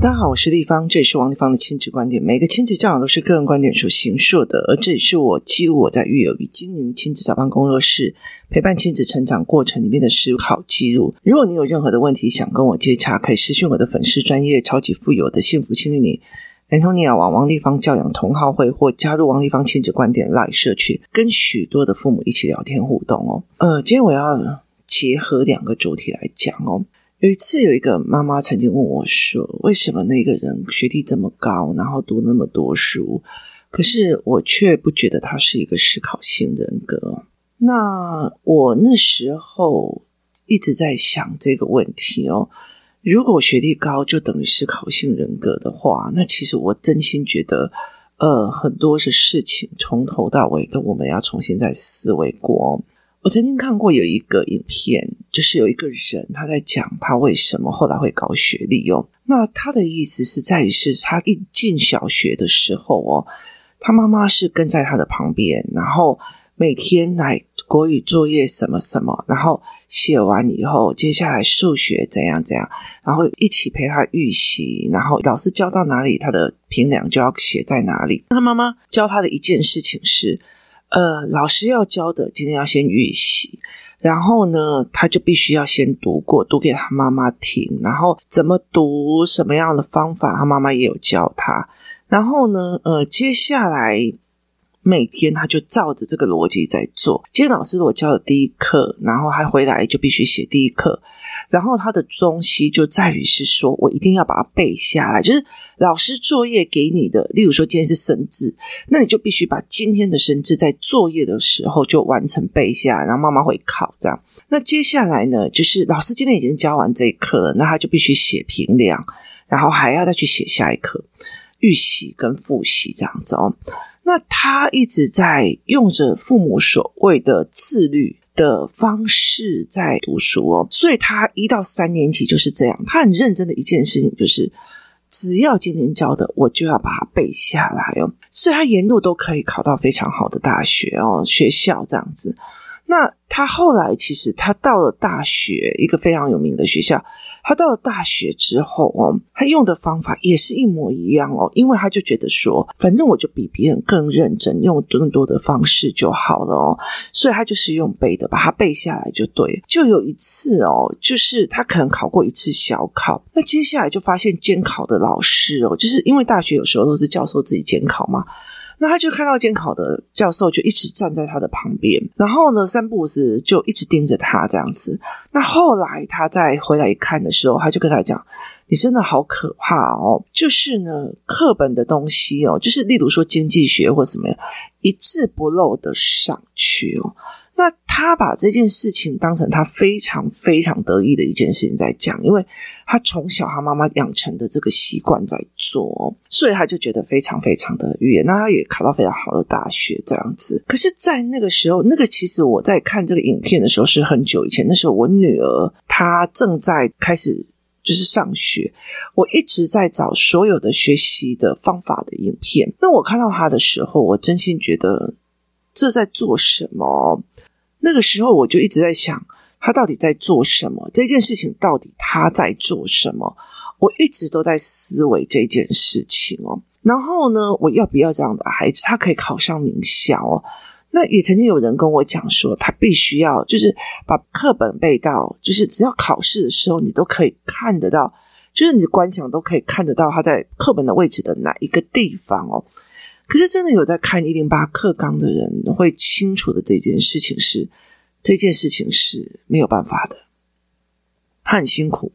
大家好，我是丽芳，这里是王立芳的亲子观点。每个亲子教养都是个人观点所形塑的，而这也是我记录我在育儿与经营亲子早班工作室，陪伴亲子成长过程里面的思考记录。如果你有任何的问题想跟我接洽，可以私讯我的粉丝专业超级富有的幸福幸运你，Antonia 往王立芳教养同好会或加入王立芳亲子观点 Live 社群，跟许多的父母一起聊天互动哦。呃，今天我要结合两个主题来讲哦。有一次，有一个妈妈曾经问我说：“为什么那个人学历这么高，然后读那么多书，可是我却不觉得他是一个思考型人格？”那我那时候一直在想这个问题哦。如果学历高就等于思考性人格的话，那其实我真心觉得，呃，很多是事情从头到尾都我们要重新再思维过。我曾经看过有一个影片，就是有一个人他在讲他为什么后来会高学历哦。那他的意思是在于是他一进小学的时候哦，他妈妈是跟在他的旁边，然后每天来国语作业什么什么，然后写完以后，接下来数学怎样怎样，然后一起陪他预习，然后老师教到哪里，他的评量就要写在哪里。他妈妈教他的一件事情是。呃，老师要教的，今天要先预习，然后呢，他就必须要先读过，读给他妈妈听，然后怎么读，什么样的方法，他妈妈也有教他。然后呢，呃，接下来每天他就照着这个逻辑在做。今天老师如果教的第一课，然后他回来就必须写第一课。然后他的东西就在于是说，我一定要把它背下来。就是老师作业给你的，例如说今天是生字，那你就必须把今天的生字在作业的时候就完成背下来，然后妈妈会考这样。那接下来呢，就是老师今天已经教完这一课了，那他就必须写评量，然后还要再去写下一课预习跟复习这样子哦。那他一直在用着父母所谓的自律的方式在读书哦，所以他一到三年级就是这样，他很认真的一件事情就是，只要今天教的，我就要把它背下来哦，所以他沿路都可以考到非常好的大学哦，学校这样子。那他后来其实他到了大学，一个非常有名的学校。他到了大学之后哦，他用的方法也是一模一样哦，因为他就觉得说，反正我就比别人更认真，用更多的方式就好了哦，所以他就是用背的，把它背下来就对。就有一次哦，就是他可能考过一次小考，那接下来就发现监考的老师哦，就是因为大学有时候都是教授自己监考嘛。那他就看到监考的教授就一直站在他的旁边，然后呢，三步子就一直盯着他这样子。那后来他再回来一看的时候，他就跟他讲：“你真的好可怕哦！就是呢，课本的东西哦，就是例如说经济学或什么，一字不漏的上去哦。”他把这件事情当成他非常非常得意的一件事情在讲，因为他从小他妈妈养成的这个习惯在做，所以他就觉得非常非常的愉悦。那他也考到非常好的大学这样子。可是，在那个时候，那个其实我在看这个影片的时候是很久以前，那时候我女儿她正在开始就是上学，我一直在找所有的学习的方法的影片。那我看到她的时候，我真心觉得这在做什么？那个时候我就一直在想，他到底在做什么？这件事情到底他在做什么？我一直都在思维这件事情哦。然后呢，我要不要这样的孩子？他可以考上名校哦。那也曾经有人跟我讲说，他必须要就是把课本背到，就是只要考试的时候，你都可以看得到，就是你的观想都可以看得到他在课本的位置的哪一个地方哦。可是，真的有在看一零八课纲的人会清楚的这件事情是，这件事情是没有办法的。他很辛苦，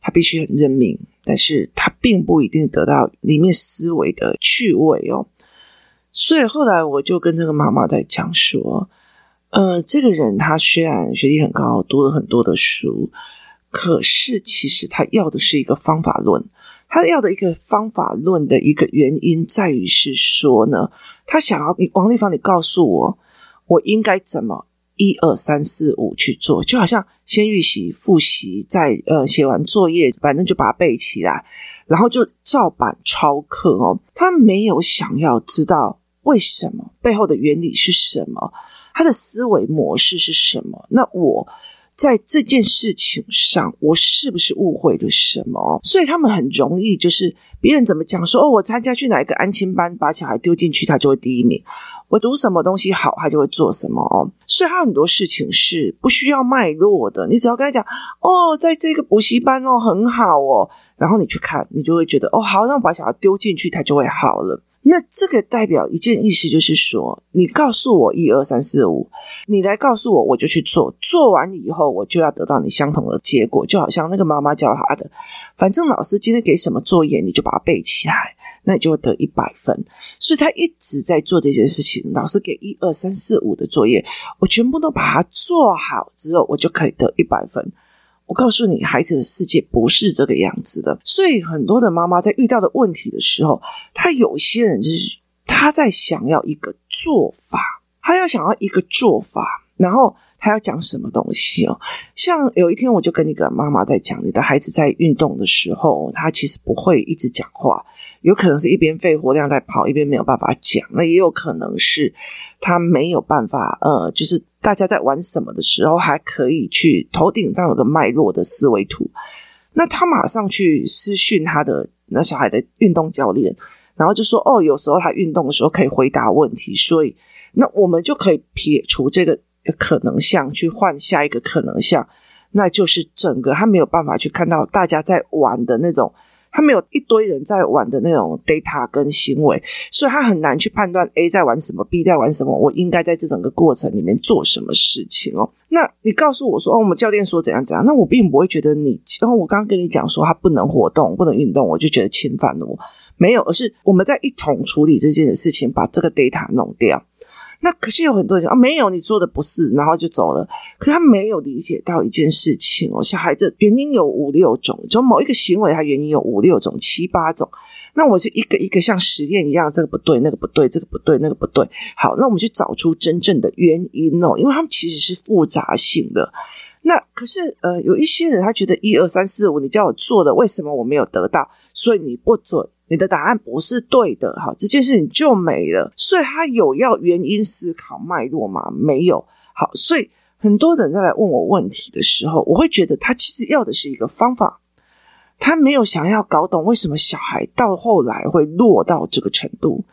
他必须很认命，但是他并不一定得到里面思维的趣味哦。所以后来我就跟这个妈妈在讲说，呃，这个人他虽然学历很高，读了很多的书，可是其实他要的是一个方法论。他要的一个方法论的一个原因在于是说呢，他想要你王立芳，你告诉我，我应该怎么一二三四五去做？就好像先预习、复习，再呃写完作业，反正就把它背起来，然后就照板抄课哦。他没有想要知道为什么背后的原理是什么，他的思维模式是什么。那我在这件事情上，我是不是误会了什么？所以他们很容易就是别人怎么讲说哦，我参加去哪一个安亲班，把小孩丢进去，他就会第一名。我读什么东西好，他就会做什么哦。所以他很多事情是不需要脉络的，你只要跟他讲哦，在这个补习班哦很好哦，然后你去看，你就会觉得哦好，那我把小孩丢进去，他就会好了。那这个代表一件意思，就是说，你告诉我一二三四五，你来告诉我，我就去做，做完以后，我就要得到你相同的结果，就好像那个妈妈教他的，反正老师今天给什么作业，你就把它背起来，那你就会得一百分。所以他一直在做这件事情，老师给一二三四五的作业，我全部都把它做好之后，我就可以得一百分。我告诉你，孩子的世界不是这个样子的。所以很多的妈妈在遇到的问题的时候，她有些人就是她在想要一个做法，她要想要一个做法，然后她要讲什么东西哦。像有一天，我就跟一个妈妈在讲，你的孩子在运动的时候，他其实不会一直讲话，有可能是一边肺活量在跑，一边没有办法讲。那也有可能是他没有办法，呃，就是。大家在玩什么的时候，还可以去头顶上有个脉络的思维图。那他马上去私讯他的那小孩的运动教练，然后就说：“哦，有时候他运动的时候可以回答问题，所以那我们就可以撇除这个可能项，去换下一个可能项，那就是整个他没有办法去看到大家在玩的那种。”他没有一堆人在玩的那种 data 跟行为，所以他很难去判断 A 在玩什么，B 在玩什么。我应该在这整个过程里面做什么事情哦？那你告诉我说，哦，我们教练说怎样怎样，那我并不会觉得你，然后我刚刚跟你讲说他不能活动、不能运动，我就觉得侵犯了我。没有，而是我们在一同处理这件事情，把这个 data 弄掉。那可是有很多人啊，没有，你做的不是，然后就走了。可他没有理解到一件事情哦，小孩的原因有五六种，就某一个行为，它原因有五六种、七八种。那我是一个一个像实验一样，这个不对，那个不对，这个不对，那个不对。好，那我们去找出真正的原因哦，因为他们其实是复杂性的。那可是呃，有一些人他觉得一二三四五，你叫我做的，为什么我没有得到？所以你不准。你的答案不是对的，好，这件事情就没了。所以他有要原因思考脉络吗？没有。好，所以很多人在来问我问题的时候，我会觉得他其实要的是一个方法，他没有想要搞懂为什么小孩到后来会落到这个程度。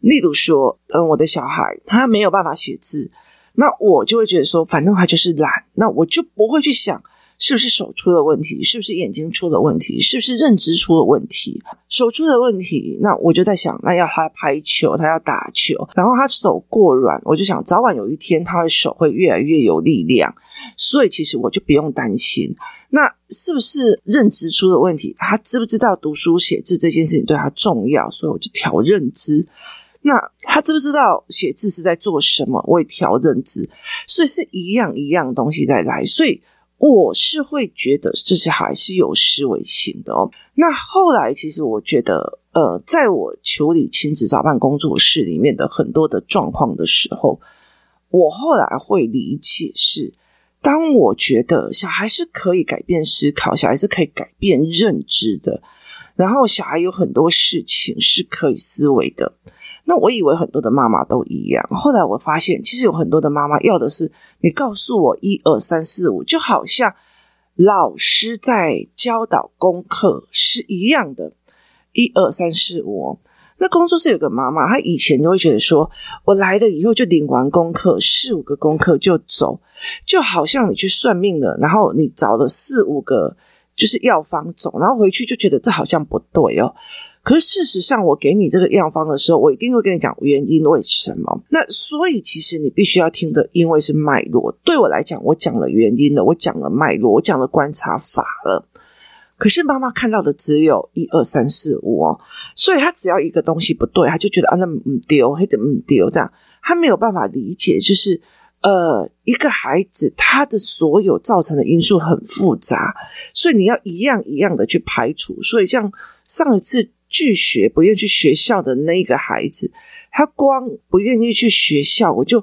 例如说，嗯，我的小孩他没有办法写字，那我就会觉得说，反正他就是懒，那我就不会去想。是不是手出了问题？是不是眼睛出了问题？是不是认知出了问题？手出了问题，那我就在想，那要他拍球，他要打球，然后他手过软，我就想早晚有一天他的手会越来越有力量，所以其实我就不用担心。那是不是认知出了问题？他知不知道读书写字这件事情对他重要？所以我就调认知。那他知不知道写字是在做什么？我也调认知。所以是一样一样东西在来，所以。我是会觉得这些还是有思维性的哦。那后来其实我觉得，呃，在我处理亲子早办工作室里面的很多的状况的时候，我后来会理解是，当我觉得小孩是可以改变思考，小孩是可以改变认知的，然后小孩有很多事情是可以思维的。那我以为很多的妈妈都一样，后来我发现，其实有很多的妈妈要的是你告诉我一二三四五，就好像老师在教导功课是一样的，一二三四五。那工作室有个妈妈，她以前就会觉得说，我来了以后就领完功课，四五个功课就走，就好像你去算命了，然后你找了四五个就是药方走，然后回去就觉得这好像不对哦。可是事实上，我给你这个药方的时候，我一定会跟你讲原因为什么。那所以其实你必须要听的，因为是脉络。对我来讲，我讲了原因了，我讲了脉络，我讲了观察法了。可是妈妈看到的只有一二三四五哦，所以她只要一个东西不对，她就觉得啊，那唔丢，还得唔丢这样，她没有办法理解，就是呃，一个孩子他的所有造成的因素很复杂，所以你要一样一样的去排除。所以像上一次。拒学不愿去学校的那个孩子，他光不愿意去学校，我就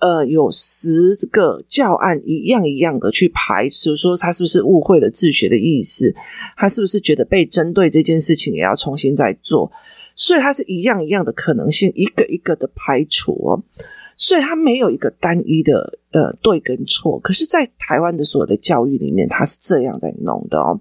呃有十个教案一样一样的去排除，说他是不是误会了自学的意思，他是不是觉得被针对这件事情也要重新再做，所以他是一样一样的可能性，一个一个的排除哦，所以他没有一个单一的呃对跟错，可是，在台湾的所有的教育里面，他是这样在弄的哦。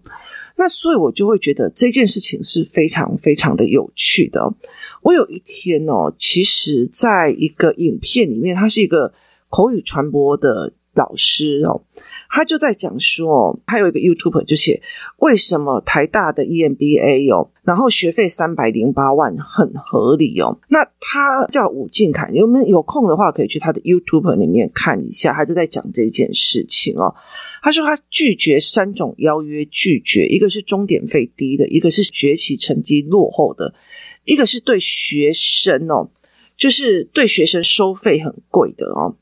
那所以，我就会觉得这件事情是非常非常的有趣的。我有一天哦，其实在一个影片里面，他是一个口语传播的老师哦。他就在讲说，他有一个 YouTuber 就写为什么台大的 EMBA 哦，然后学费三百零八万很合理哦。那他叫伍敬凯，有没有有空的话可以去他的 YouTuber 里面看一下，他就在讲这件事情哦。他说他拒绝三种邀约，拒绝一个是终点费低的，一个是学习成绩落后的，一个是对学生哦，就是对学生收费很贵的哦。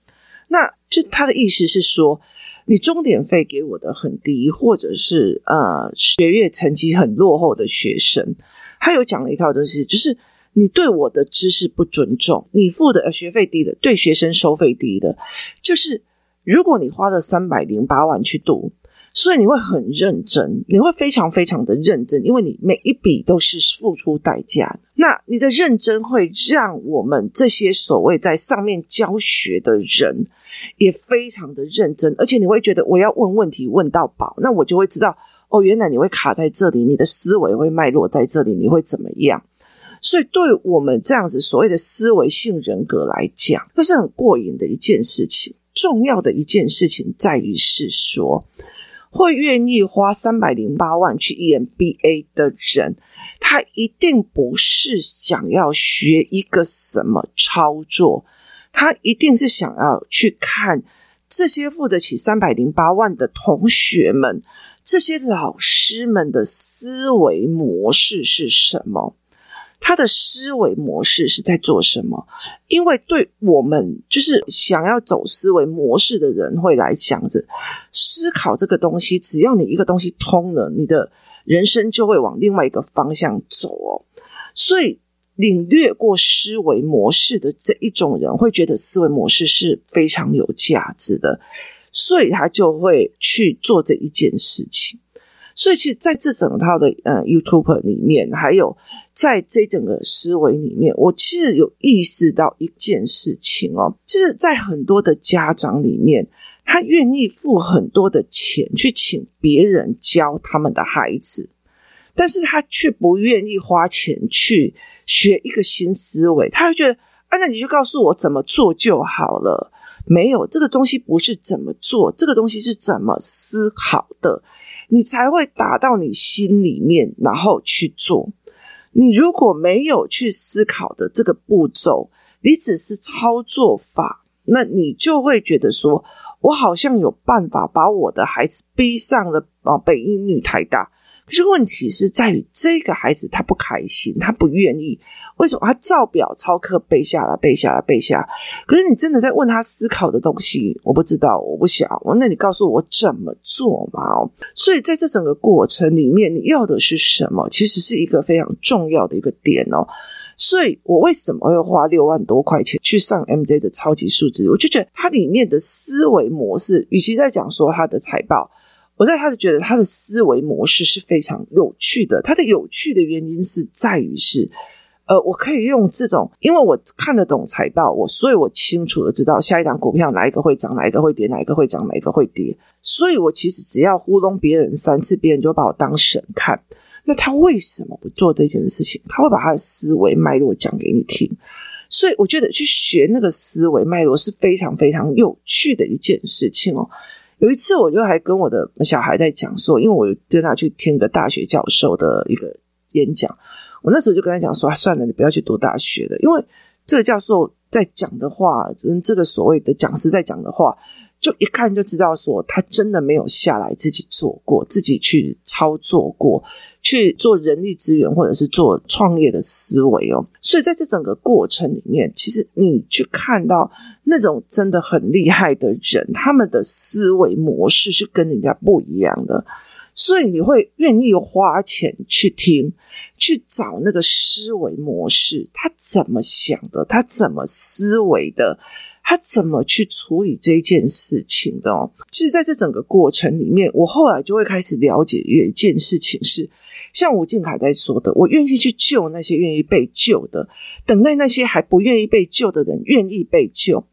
那就他的意思是说。你终点费给我的很低，或者是呃学业成绩很落后的学生，他有讲了一套东西，就是你对我的知识不尊重，你付的学费低的，对学生收费低的，就是如果你花了三百零八万去读，所以你会很认真，你会非常非常的认真，因为你每一笔都是付出代价。那你的认真会让我们这些所谓在上面教学的人。也非常的认真，而且你会觉得我要问问题问到饱，那我就会知道哦，原来你会卡在这里，你的思维会脉络在这里，你会怎么样？所以对我们这样子所谓的思维性人格来讲，那是很过瘾的一件事情。重要的一件事情在于是说，会愿意花三百零八万去 EMBA 的人，他一定不是想要学一个什么操作。他一定是想要去看这些付得起三百零八万的同学们，这些老师们的思维模式是什么？他的思维模式是在做什么？因为对我们就是想要走思维模式的人会来讲着思考这个东西，只要你一个东西通了，你的人生就会往另外一个方向走哦。所以。领略过思维模式的这一种人，会觉得思维模式是非常有价值的，所以他就会去做这一件事情。所以，其实在这整套的呃 YouTube 里面，还有在这整个思维里面，我其实有意识到一件事情哦，就是在很多的家长里面，他愿意付很多的钱去请别人教他们的孩子，但是他却不愿意花钱去。学一个新思维，他会觉得啊，那你就告诉我怎么做就好了。没有，这个东西不是怎么做，这个东西是怎么思考的，你才会打到你心里面，然后去做。你如果没有去思考的这个步骤，你只是操作法，那你就会觉得说，我好像有办法把我的孩子逼上了啊北一女台大。可是问题是在于这个孩子他不开心，他不愿意。为什么？他照表操课背下来，背下来，背下来。可是你真的在问他思考的东西，我不知道，我不想。那你告诉我怎么做嘛？所以在这整个过程里面，你要的是什么？其实是一个非常重要的一个点哦。所以我为什么会花六万多块钱去上 MJ 的超级数字？我就觉得它里面的思维模式，与其在讲说它的财报。我在他的觉得他的思维模式是非常有趣的。他的有趣的原因是在于是，呃，我可以用这种，因为我看得懂财报，我所以我清楚的知道下一档股票哪一个会涨，哪一个会跌，哪一个会涨，哪一个会跌。所以我其实只要糊弄别人三次，别人就把我当神看。那他为什么不做这件事情？他会把他的思维脉络讲给你听。所以我觉得去学那个思维脉络是非常非常有趣的一件事情哦。有一次，我就还跟我的小孩在讲说，因为我跟他去听个大学教授的一个演讲，我那时候就跟他讲说，算了，你不要去读大学了，因为这个教授在讲的话，跟这个所谓的讲师在讲的话。就一看就知道，说他真的没有下来自己做过，自己去操作过，去做人力资源或者是做创业的思维哦。所以在这整个过程里面，其实你去看到那种真的很厉害的人，他们的思维模式是跟人家不一样的，所以你会愿意花钱去听，去找那个思维模式，他怎么想的，他怎么思维的。他怎么去处理这件事情的哦？其实，在这整个过程里面，我后来就会开始了解一件事情是，像吴敬凯在说的，我愿意去救那些愿意被救的，等待那些还不愿意被救的人愿意被救。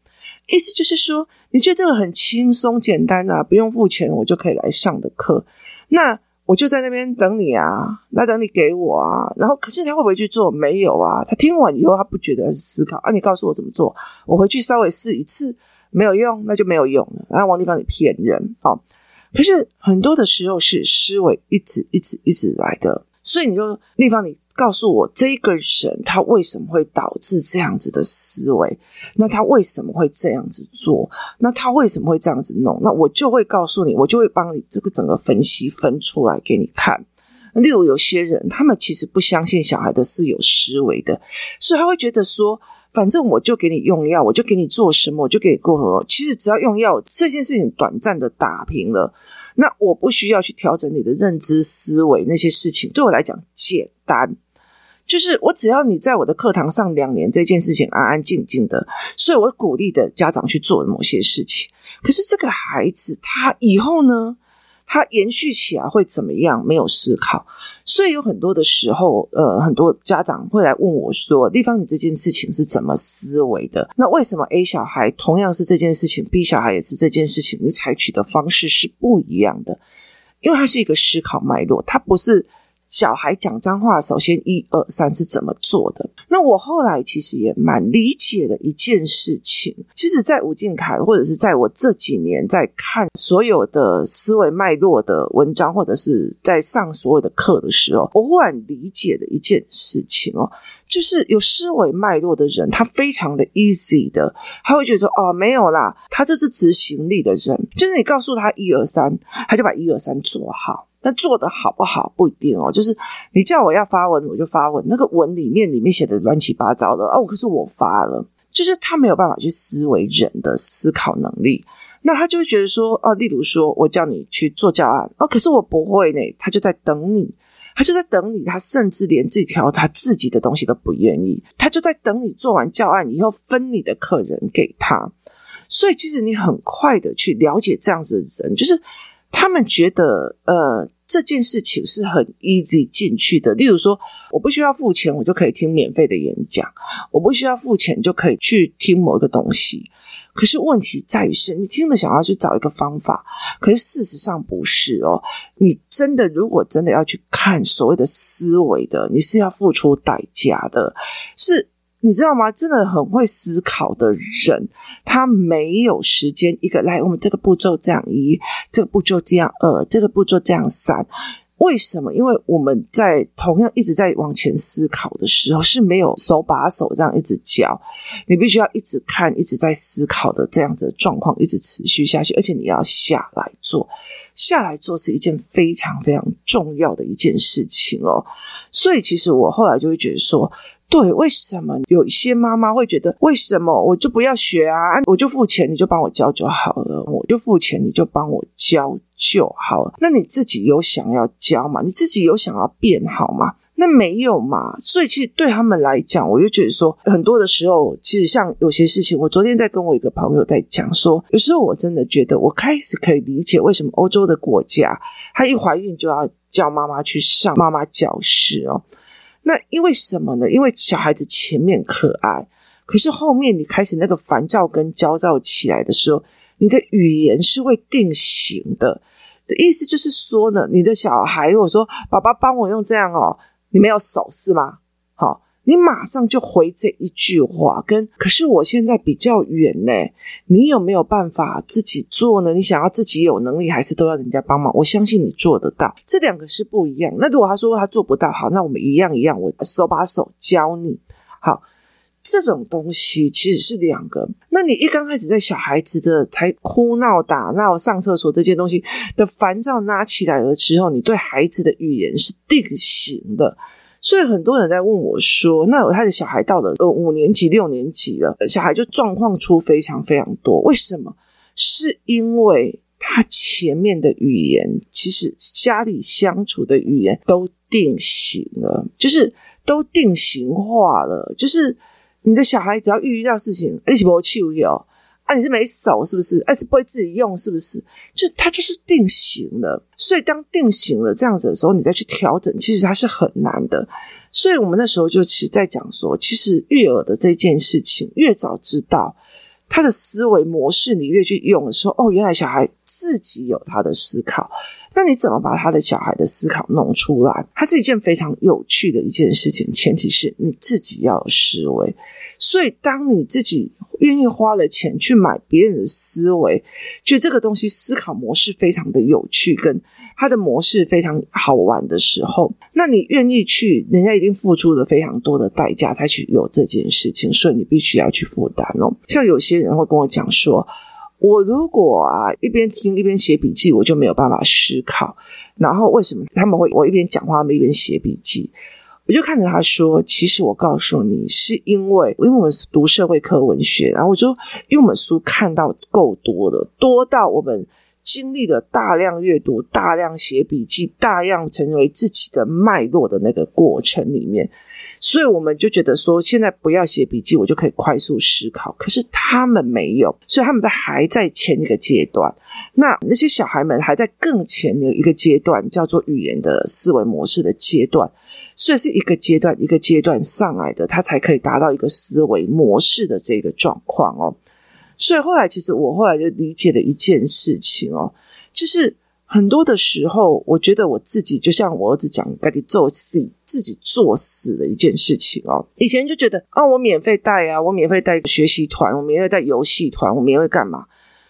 意思就是说，你觉得这个很轻松简单啊，不用付钱我就可以来上的课，那我就在那边等你啊，那等你给我啊。然后可是他会不会去做？没有啊，他听完以后他不觉得是思考啊，你告诉我怎么做，我回去稍微试一次，没有用，那就没有用了。然后王立芳你骗人哦。可是很多的时候是思维一直一直一直来的，所以你就立方你。告诉我这个人他为什么会导致这样子的思维？那他为什么会这样子做？那他为什么会这样子弄？那我就会告诉你，我就会帮你这个整个分析分出来给你看。例如有些人，他们其实不相信小孩的是有思维的，所以他会觉得说，反正我就给你用药，我就给你做什么，我就给你过河。其实只要用药，这件事情短暂的打平了。那我不需要去调整你的认知思维，那些事情对我来讲简单。就是我只要你在我的课堂上两年，这件事情安安静静的，所以我鼓励的家长去做某些事情。可是这个孩子他以后呢，他延续起来会怎么样？没有思考，所以有很多的时候，呃，很多家长会来问我说：“丽芳，你这件事情是怎么思维的？那为什么 A 小孩同样是这件事情，B 小孩也是这件事情，你采取的方式是不一样的？因为它是一个思考脉络，它不是。”小孩讲脏话，首先一二三是怎么做的？那我后来其实也蛮理解的一件事情。其实，在吴敬凯或者是在我这几年在看所有的思维脉络的文章，或者是在上所有的课的时候，我忽然理解的一件事情哦，就是有思维脉络的人，他非常的 easy 的，他会觉得说哦，没有啦，他这是执行力的人，就是你告诉他一二三，他就把一二三做好。那做的好不好不一定哦，就是你叫我要发文，我就发文。那个文里面里面写的乱七八糟的哦，可是我发了，就是他没有办法去思维人的思考能力。那他就会觉得说，哦，例如说我叫你去做教案，哦，可是我不会呢。他就在等你，他就在等你，他甚至连这条他自己的东西都不愿意，他就在等你做完教案以后分你的客人给他。所以其实你很快的去了解这样子的人，就是。他们觉得，呃，这件事情是很 easy 进去的。例如说，我不需要付钱，我就可以听免费的演讲；我不需要付钱，就可以去听某一个东西。可是问题在于是，你听了想要去找一个方法，可是事实上不是哦。你真的如果真的要去看所谓的思维的，你是要付出代价的，是。你知道吗？真的很会思考的人，他没有时间一个来，我们这个步骤这样一，这个步骤这样二，这个步骤这样三。为什么？因为我们在同样一直在往前思考的时候，是没有手把手这样一直教，你必须要一直看，一直在思考的这样子的状况一直持续下去，而且你要下来做，下来做是一件非常非常重要的一件事情哦。所以，其实我后来就会觉得说。对，为什么有一些妈妈会觉得，为什么我就不要学啊？我就付钱，你就帮我教就好了。我就付钱，你就帮我教就好了。那你自己有想要教吗？你自己有想要变好吗？那没有嘛。所以其实对他们来讲，我就觉得说，很多的时候，其实像有些事情，我昨天在跟我一个朋友在讲说，有时候我真的觉得，我开始可以理解为什么欧洲的国家，她一怀孕就要叫妈妈去上妈妈教室哦。那因为什么呢？因为小孩子前面可爱，可是后面你开始那个烦躁跟焦躁起来的时候，你的语言是会定型的。的意思就是说呢，你的小孩如果说“爸爸帮我用这样哦”，你没有手是吗？你马上就回这一句话，跟可是我现在比较远呢，你有没有办法自己做呢？你想要自己有能力，还是都要人家帮忙？我相信你做得到，这两个是不一样。那如果他说他做不到，好，那我们一样一样，我手把手教你。好，这种东西其实是两个。那你一刚开始在小孩子的才哭闹、打闹、上厕所这些东西的烦躁拉起来了之后，你对孩子的语言是定型的。所以很多人在问我说：“那他的小孩到了呃五年级、六年级了，小孩就状况出非常非常多。为什么？是因为他前面的语言，其实家里相处的语言都定型了，就是都定型化了。就是你的小孩只要遇到事情，你是不气哦。”啊，你是没手是不是？哎，是不会自己用是不是？就它就是定型了，所以当定型了这样子的时候，你再去调整，其实它是很难的。所以我们那时候就其实在讲说，其实育儿的这件事情，越早知道，他的思维模式，你越去用的时候，哦，原来小孩自己有他的思考。那你怎么把他的小孩的思考弄出来？它是一件非常有趣的一件事情，前提是你自己要有思维。所以，当你自己愿意花了钱去买别人的思维，觉得这个东西思考模式非常的有趣，跟他的模式非常好玩的时候，那你愿意去，人家一定付出了非常多的代价才去有这件事情，所以你必须要去负担哦。像有些人会跟我讲说，我如果啊一边听一边写笔记，我就没有办法思考。然后为什么他们会我一边讲话，他们一边写笔记？我就看着他说，其实我告诉你，是因为因为我们是读社会科文学，然后我就因为我们书看到够多了，多到我们。经历了大量阅读、大量写笔记、大量成为自己的脉络的那个过程里面，所以我们就觉得说，现在不要写笔记，我就可以快速思考。可是他们没有，所以他们在还在前一个阶段。那那些小孩们还在更前的一个阶段，叫做语言的思维模式的阶段，所以是一个阶段一个阶段上来的，他才可以达到一个思维模式的这个状况哦。所以后来，其实我后来就理解了一件事情哦，就是很多的时候，我觉得我自己就像我儿子讲，该得做自己自己做死的一件事情哦。以前就觉得啊，我免费带啊，我免费带学习团，我免费带游戏团，我免费干嘛？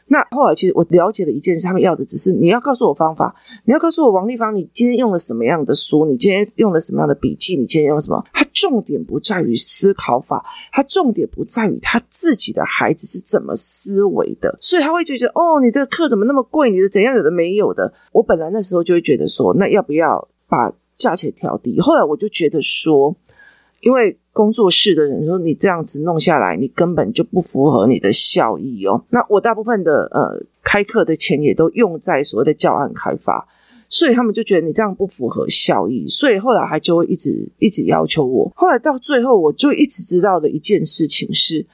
那后来，其实我了解了一件事，他们要的只是你要告诉我方法，你要告诉我王立芳，你今天用了什么样的书，你今天用了什么样的笔记，你今天用什么？它重点不在于思考法，它重点不在于他自己的孩子是怎么思维的，所以他会觉得哦，你这个课怎么那么贵？你的怎样有的没有的？我本来那时候就会觉得说，那要不要把价钱调低？后来我就觉得说，因为。工作室的人说：“你这样子弄下来，你根本就不符合你的效益哦。”那我大部分的呃开课的钱也都用在所谓的教案开发，所以他们就觉得你这样不符合效益，所以后来还就会一直一直要求我。后来到最后，我就一直知道的一件事情是。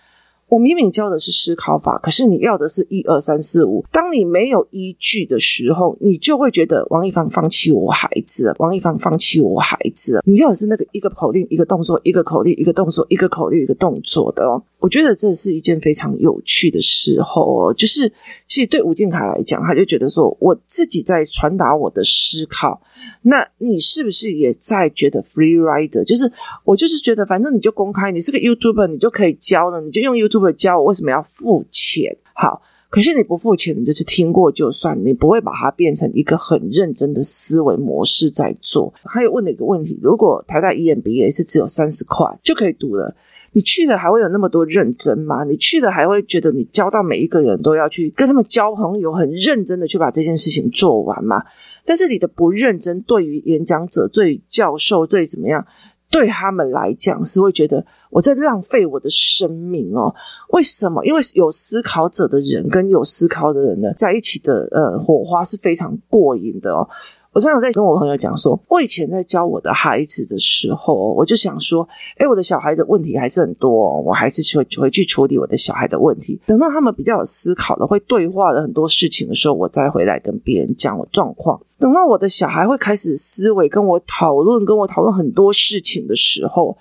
我明明教的是思考法，可是你要的是一二三四五。当你没有依据的时候，你就会觉得王一凡放弃我孩子了。王一凡放弃我孩子了。你要的是那个一个口令，一个动作，一个口令，一个动作，一个口令，一个动作的哦。我觉得这是一件非常有趣的时候哦，就是其实对吴静凯来讲，他就觉得说，我自己在传达我的思考，那你是不是也在觉得 free rider？就是我就是觉得，反正你就公开，你是个 YouTuber，你就可以教了，你就用 YouTuber 教我，为什么要付钱？好，可是你不付钱，你就是听过就算，你不会把它变成一个很认真的思维模式在做。还有问了一个问题，如果台大 EMBA 是只有三十块就可以读了。你去了还会有那么多认真吗？你去了还会觉得你教到每一个人都要去跟他们交朋友，很认真的去把这件事情做完吗？但是你的不认真，对于演讲者、对教授、对怎么样，对他们来讲是会觉得我在浪费我的生命哦。为什么？因为有思考者的人跟有思考的人呢，在一起的呃火花是非常过瘾的哦。我常常在跟我朋友讲说，我以前在教我的孩子的时候，我就想说，诶，我的小孩的问题还是很多，我还是去回去处理我的小孩的问题。等到他们比较有思考的，会对话了很多事情的时候，我再回来跟别人讲我状况。等到我的小孩会开始思维，跟我讨论，跟我讨论很多事情的时候，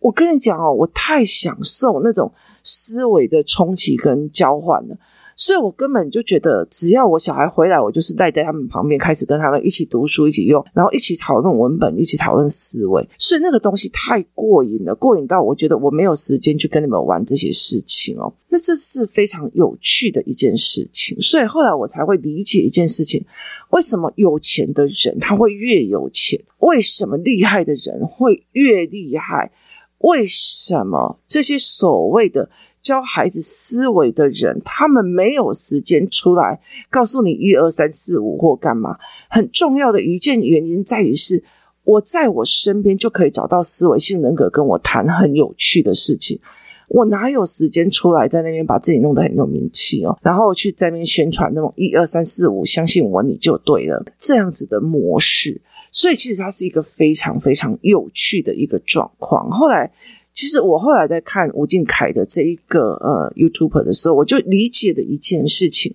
我跟你讲哦，我太享受那种思维的冲击跟交换了。所以我根本就觉得，只要我小孩回来，我就是带在他们旁边，开始跟他们一起读书，一起用，然后一起讨论文本，一起讨论思维。所以那个东西太过瘾了，过瘾到我觉得我没有时间去跟你们玩这些事情哦。那这是非常有趣的一件事情。所以后来我才会理解一件事情：为什么有钱的人他会越有钱？为什么厉害的人会越厉害？为什么这些所谓的？教孩子思维的人，他们没有时间出来告诉你一二三四五或干嘛。很重要的一件原因在于是，我在我身边就可以找到思维性人格跟我谈很有趣的事情。我哪有时间出来在那边把自己弄得很有名气哦，然后去在那边宣传那种一二三四五，相信我你就对了这样子的模式。所以其实它是一个非常非常有趣的一个状况。后来。其实我后来在看吴静凯的这一个呃 YouTube 的时候，我就理解了一件事情。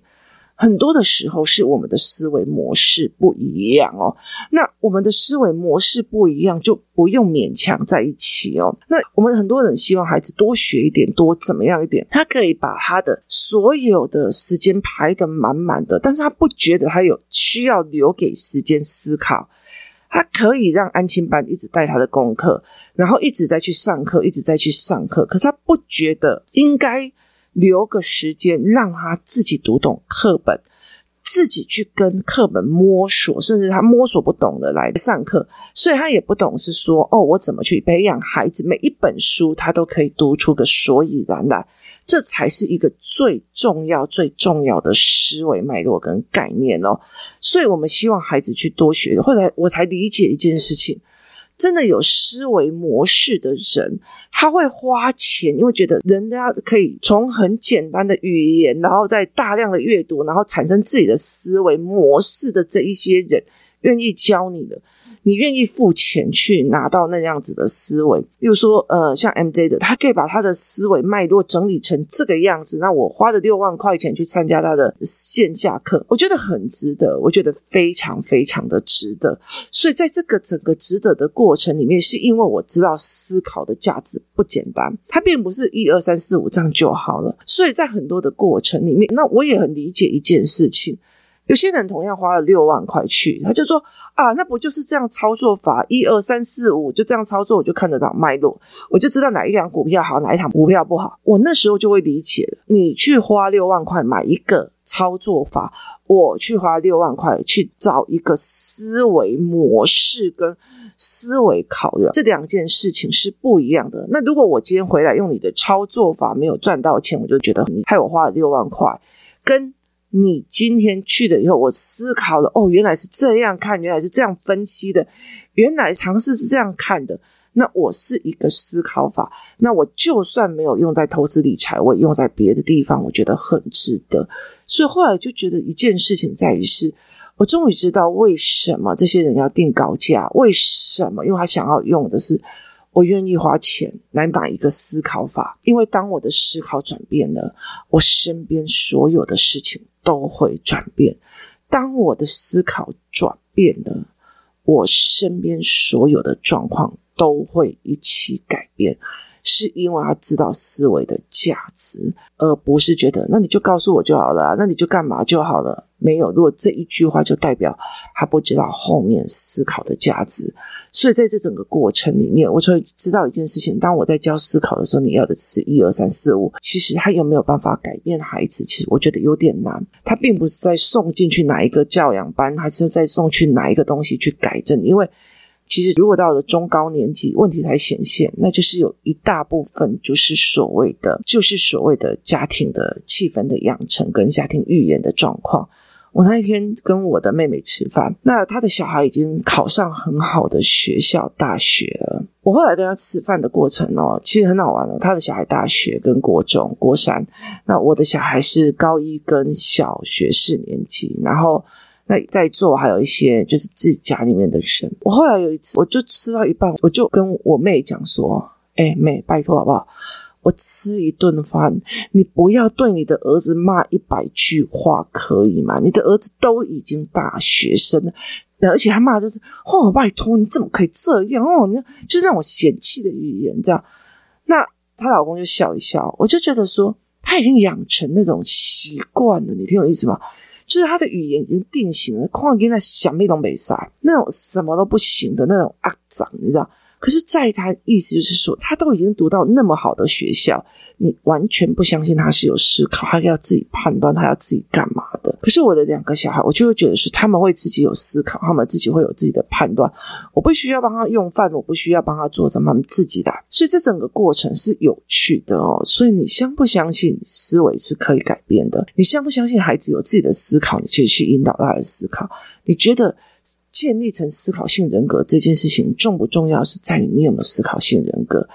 很多的时候是我们的思维模式不一样哦。那我们的思维模式不一样，就不用勉强在一起哦。那我们很多人希望孩子多学一点，多怎么样一点，他可以把他的所有的时间排得满满的，但是他不觉得他有需要留给时间思考。他可以让安亲班一直带他的功课，然后一直在去上课，一直在去上课，可是他不觉得应该。留个时间让他自己读懂课本，自己去跟课本摸索，甚至他摸索不懂的来上课，所以他也不懂是说哦，我怎么去培养孩子，每一本书他都可以读出个所以然来，这才是一个最重要、最重要的思维脉络跟概念哦。所以我们希望孩子去多学，后来我才理解一件事情。真的有思维模式的人，他会花钱，因为觉得人家可以从很简单的语言，然后再大量的阅读，然后产生自己的思维模式的这一些人，愿意教你的。你愿意付钱去拿到那样子的思维，比如说，呃，像 MJ 的，他可以把他的思维脉络整理成这个样子。那我花了六万块钱去参加他的线下课，我觉得很值得，我觉得非常非常的值得。所以在这个整个值得的过程里面，是因为我知道思考的价值不简单，它并不是一二三四五这样就好了。所以在很多的过程里面，那我也很理解一件事情。有些人同样花了六万块去，他就说啊，那不就是这样操作法？一二三四五，就这样操作，我就看得到脉络，我就知道哪一档股票好，哪一档股票不好。我那时候就会理解了。你去花六万块买一个操作法，我去花六万块去找一个思维模式跟思维考量，这两件事情是不一样的。那如果我今天回来用你的操作法没有赚到钱，我就觉得你害我花了六万块，跟。你今天去了以后，我思考了，哦，原来是这样看，原来是这样分析的，原来尝试是这样看的。那我是一个思考法，那我就算没有用在投资理财，我也用在别的地方，我觉得很值得。所以后来就觉得一件事情在于是，我终于知道为什么这些人要定高价，为什么？因为他想要用的是。我愿意花钱来买一个思考法，因为当我的思考转变了，我身边所有的事情都会转变。当我的思考转变了，我身边所有的状况都会一起改变。是因为他知道思维的价值，而不是觉得那你就告诉我就好了，那你就干嘛就好了。没有，如果这一句话就代表他不知道后面思考的价值。所以在这整个过程里面，我就知道一件事情：当我在教思考的时候，你要的是一二三四五。其实他有没有办法改变孩子？其实我觉得有点难。他并不是在送进去哪一个教养班，还是在送去哪一个东西去改正，因为。其实，如果到了中高年级，问题才显现，那就是有一大部分就是所谓的，就是所谓的家庭的气氛的养成跟家庭寓言的状况。我那一天跟我的妹妹吃饭，那她的小孩已经考上很好的学校大学了。我后来跟她吃饭的过程哦，其实很好玩哦。她的小孩大学跟国中、国三，那我的小孩是高一跟小学四年级，然后。那在座还有一些就是自己家里面的人。我后来有一次，我就吃到一半，我就跟我妹讲说：“哎，妹，拜托好不好？我吃一顿饭，你不要对你的儿子骂一百句话，可以吗？你的儿子都已经大学生了，而且他骂就是哦，拜托你怎么可以这样哦？你就是那种嫌弃的语言，这样。那她老公就笑一笑，我就觉得说他已经养成那种习惯了，你听我意思吗？就是他的语言已经定型了，况且那想那种比赛，那种什么都不行的那种阿长，你知道？可是，在他意思就是说，他都已经读到那么好的学校，你完全不相信他是有思考，他要自己判断，他要自己干嘛的。可是我的两个小孩，我就会觉得是他们会自己有思考，他们自己会有自己的判断。我不需要帮他用饭，我不需要帮他做什么，他们自己来。所以这整个过程是有趣的哦。所以你相不相信思维是可以改变的？你相不相信孩子有自己的思考？你可以去引导他的思考。你觉得？建立成思考性人格这件事情重不重要？是在于你有没有思考性人格。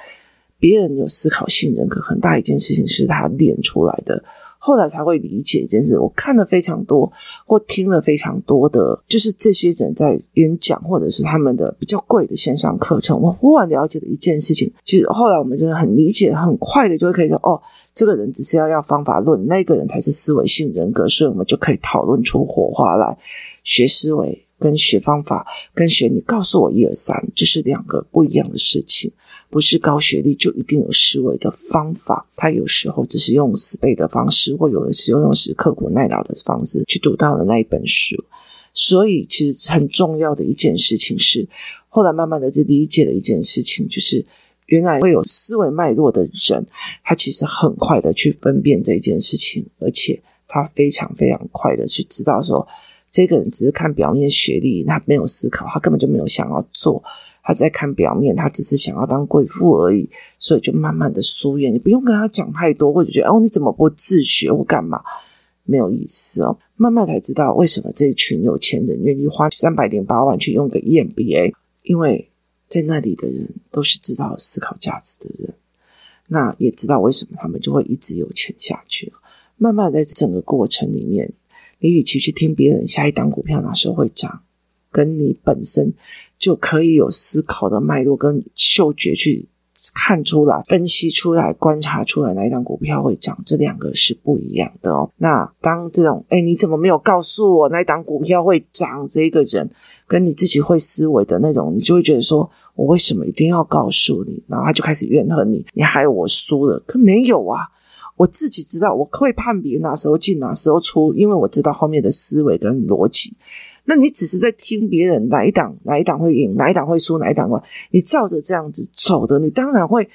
别人有思考性人格，很大一件事情是他练出来的。后来才会理解一件事。我看了非常多，或听了非常多的，就是这些人在演讲，或者是他们的比较贵的线上课程。我忽然了解了一件事情，其实后来我们真的很理解，很快的就会可以说，哦，这个人只是要要方法论，那个人才是思维性人格，所以我们就可以讨论出火花来，学思维。跟学方法，跟学你告诉我一二三，这是两个不一样的事情。不是高学历就一定有思维的方法，他有时候只是用死背的方式，或有的时候用是刻苦耐劳的方式去读到了那一本书。所以，其实很重要的一件事情是，后来慢慢的就理解了一件事情，就是原来会有思维脉络的人，他其实很快的去分辨这件事情，而且他非常非常快的去知道说。这个人只是看表面学历，他没有思考，他根本就没有想要做，他在看表面，他只是想要当贵妇而已，所以就慢慢的疏远。你不用跟他讲太多，或者觉得哦，你怎么不自学或干嘛？没有意思哦。慢慢才知道为什么这一群有钱人愿意花三百零八万去用个 EMBA，因为在那里的人都是知道思考价值的人，那也知道为什么他们就会一直有钱下去。慢慢在整个过程里面。你与其去听别人下一档股票哪时候会涨，跟你本身就可以有思考的脉络跟嗅觉去看出来、分析出来、观察出来哪一档股票会涨，这两个是不一样的哦。那当这种哎，你怎么没有告诉我哪一档股票会涨？这个人跟你自己会思维的那种，你就会觉得说，我为什么一定要告诉你？然后他就开始怨恨你，你害我输了。可没有啊。我自己知道，我会判别哪时候进，哪时候出，因为我知道后面的思维跟逻辑。那你只是在听别人哪一档哪一档会赢，哪一档会输，哪一档会，你照着这样子走的，你当然会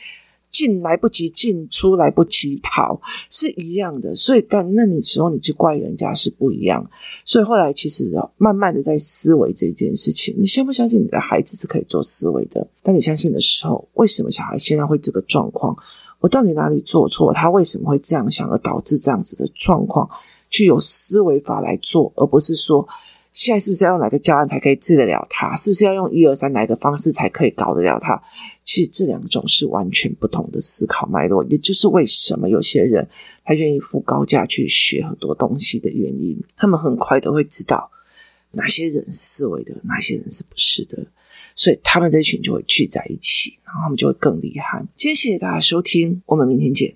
进来不及进，出来不及跑，是一样的。所以，但那你时候你去怪人家是不一样。所以后来其实慢慢的在思维这件事情，你相不相信你的孩子是可以做思维的？当你相信的时候，为什么小孩现在会这个状况？我到底哪里做错？他为什么会这样想，而导致这样子的状况？去有思维法来做，而不是说现在是不是要用哪个教案才可以治得了他？是不是要用一二三哪个方式才可以搞得了他？其实这两种是完全不同的思考脉络，也就是为什么有些人他愿意付高价去学很多东西的原因。他们很快都会知道哪些人思维的，哪些人是不是的。所以他们这群就会聚在一起，然后他们就会更厉害。今天谢谢大家收听，我们明天见。